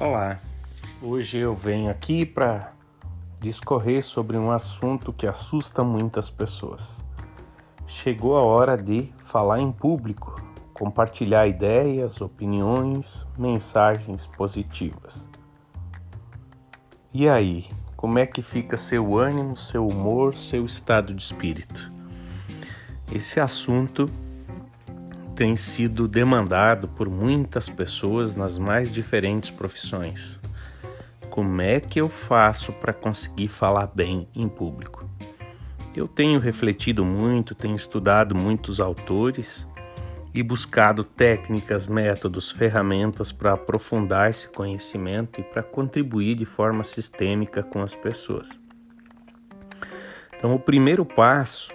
Olá, hoje eu venho aqui para discorrer sobre um assunto que assusta muitas pessoas. Chegou a hora de falar em público, compartilhar ideias, opiniões, mensagens positivas. E aí, como é que fica seu ânimo, seu humor, seu estado de espírito? Esse assunto tem sido demandado por muitas pessoas nas mais diferentes profissões. Como é que eu faço para conseguir falar bem em público? Eu tenho refletido muito, tenho estudado muitos autores e buscado técnicas, métodos, ferramentas para aprofundar esse conhecimento e para contribuir de forma sistêmica com as pessoas. Então, o primeiro passo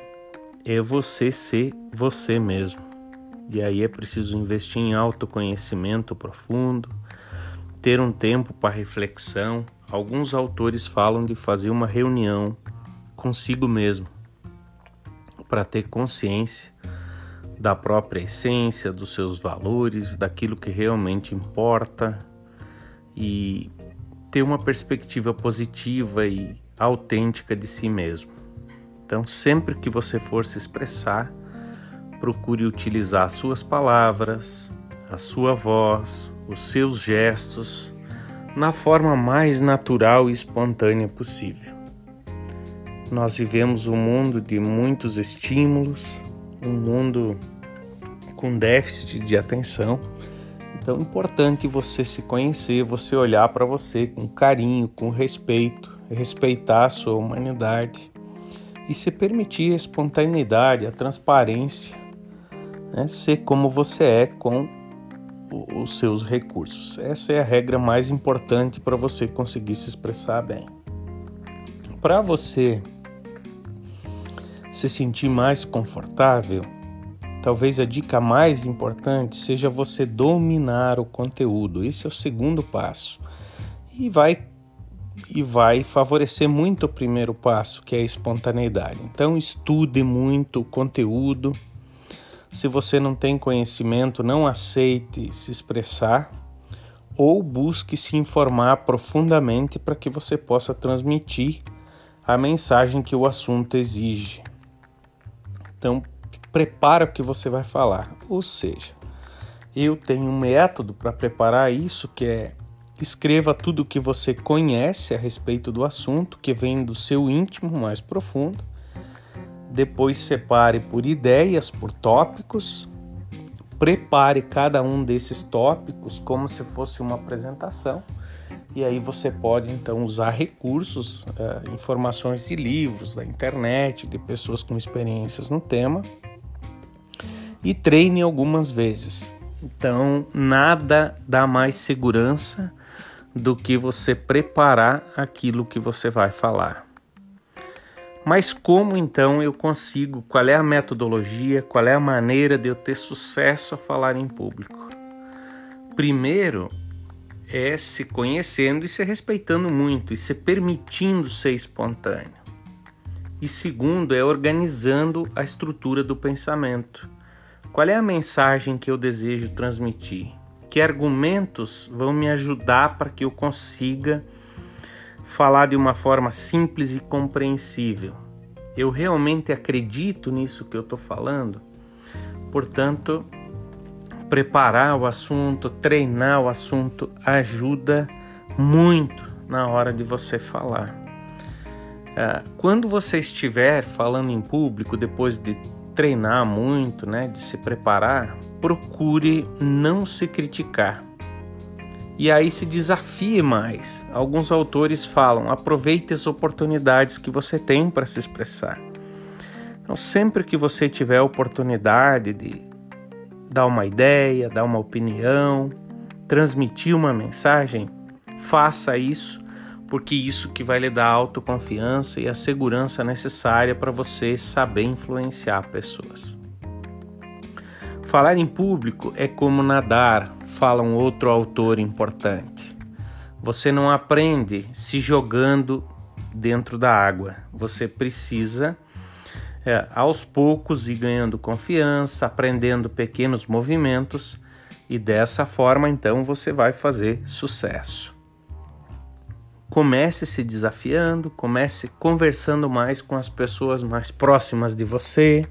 é você ser você mesmo. E aí é preciso investir em autoconhecimento profundo, ter um tempo para reflexão. Alguns autores falam de fazer uma reunião consigo mesmo para ter consciência da própria essência, dos seus valores, daquilo que realmente importa e ter uma perspectiva positiva e autêntica de si mesmo. Então, sempre que você for se expressar, procure utilizar suas palavras, a sua voz, os seus gestos na forma mais natural e espontânea possível. Nós vivemos um mundo de muitos estímulos, um mundo com déficit de atenção. Então é importante você se conhecer, você olhar para você com carinho, com respeito, respeitar a sua humanidade e se permitir a espontaneidade, a transparência né? ser como você é com os seus recursos. Essa é a regra mais importante para você conseguir se expressar bem. Para você se sentir mais confortável, talvez a dica mais importante seja você dominar o conteúdo. Esse é o segundo passo. E vai e vai favorecer muito o primeiro passo, que é a espontaneidade. Então estude muito o conteúdo, se você não tem conhecimento, não aceite se expressar ou busque se informar profundamente para que você possa transmitir a mensagem que o assunto exige. Então, prepara o que você vai falar. Ou seja, eu tenho um método para preparar isso que é escreva tudo o que você conhece a respeito do assunto, que vem do seu íntimo mais profundo depois separe por ideias, por tópicos, prepare cada um desses tópicos como se fosse uma apresentação. E aí você pode então usar recursos, uh, informações de livros, da internet, de pessoas com experiências no tema e treine algumas vezes. Então, nada dá mais segurança do que você preparar aquilo que você vai falar. Mas como então eu consigo? Qual é a metodologia? Qual é a maneira de eu ter sucesso a falar em público? Primeiro é se conhecendo e se respeitando muito e se permitindo ser espontâneo. E segundo é organizando a estrutura do pensamento. Qual é a mensagem que eu desejo transmitir? Que argumentos vão me ajudar para que eu consiga falar de uma forma simples e compreensível. Eu realmente acredito nisso que eu estou falando, portanto, preparar o assunto, treinar o assunto ajuda muito na hora de você falar. Ah, quando você estiver falando em público, depois de treinar muito, né, de se preparar, procure não se criticar e aí se desafie mais. Alguns autores falam: aproveite as oportunidades que você tem para se expressar. Então, sempre que você tiver a oportunidade de dar uma ideia, dar uma opinião, transmitir uma mensagem, faça isso, porque isso que vai lhe dar a autoconfiança e a segurança necessária para você saber influenciar pessoas. Falar em público é como nadar, fala um outro autor importante. Você não aprende se jogando dentro da água. Você precisa, é, aos poucos, ir ganhando confiança, aprendendo pequenos movimentos e dessa forma, então, você vai fazer sucesso. comece se desafiando, comece conversando mais com as pessoas mais próximas de você.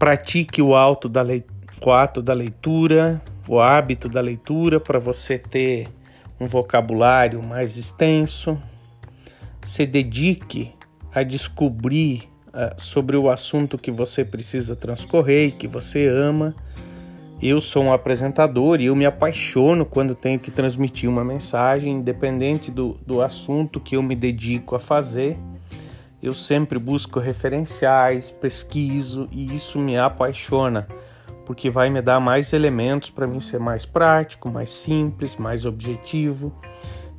Pratique o alto da o ato da leitura, o hábito da leitura para você ter um vocabulário mais extenso. Se dedique a descobrir uh, sobre o assunto que você precisa transcorrer e que você ama eu sou um apresentador e eu me apaixono quando tenho que transmitir uma mensagem, independente do, do assunto que eu me dedico a fazer. Eu sempre busco referenciais, pesquiso e isso me apaixona, porque vai me dar mais elementos para mim ser mais prático, mais simples, mais objetivo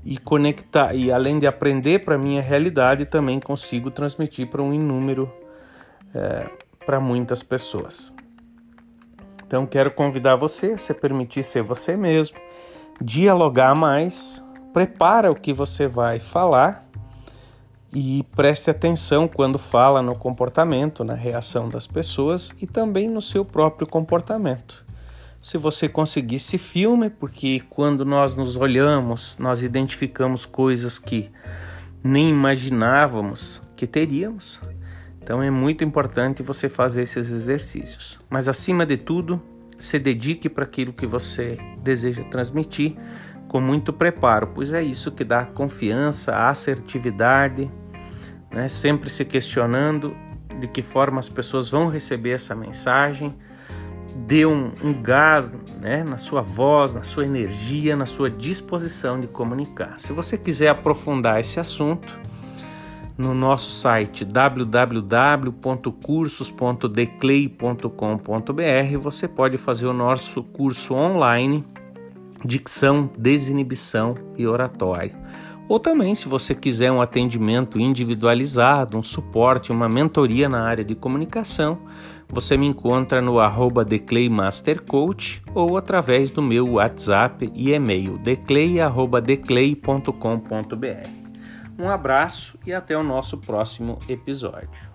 e conectar. E além de aprender para minha realidade, também consigo transmitir para um inúmero é, para muitas pessoas. Então quero convidar você a se permitir ser você mesmo, dialogar mais, prepara o que você vai falar e preste atenção quando fala no comportamento, na reação das pessoas e também no seu próprio comportamento. Se você conseguir, se filme, porque quando nós nos olhamos, nós identificamos coisas que nem imaginávamos que teríamos. Então é muito importante você fazer esses exercícios. Mas acima de tudo, se dedique para aquilo que você deseja transmitir com muito preparo, pois é isso que dá confiança, assertividade, né? sempre se questionando de que forma as pessoas vão receber essa mensagem. Dê um, um gás né? na sua voz, na sua energia, na sua disposição de comunicar. Se você quiser aprofundar esse assunto, no nosso site www.cursos.declay.com.br você pode fazer o nosso curso online Dicção, Desinibição e Oratório. Ou também, se você quiser um atendimento individualizado, um suporte, uma mentoria na área de comunicação, você me encontra no arroba declaymastercoach ou através do meu WhatsApp e e-mail declay.declay.com.br. Um abraço e até o nosso próximo episódio.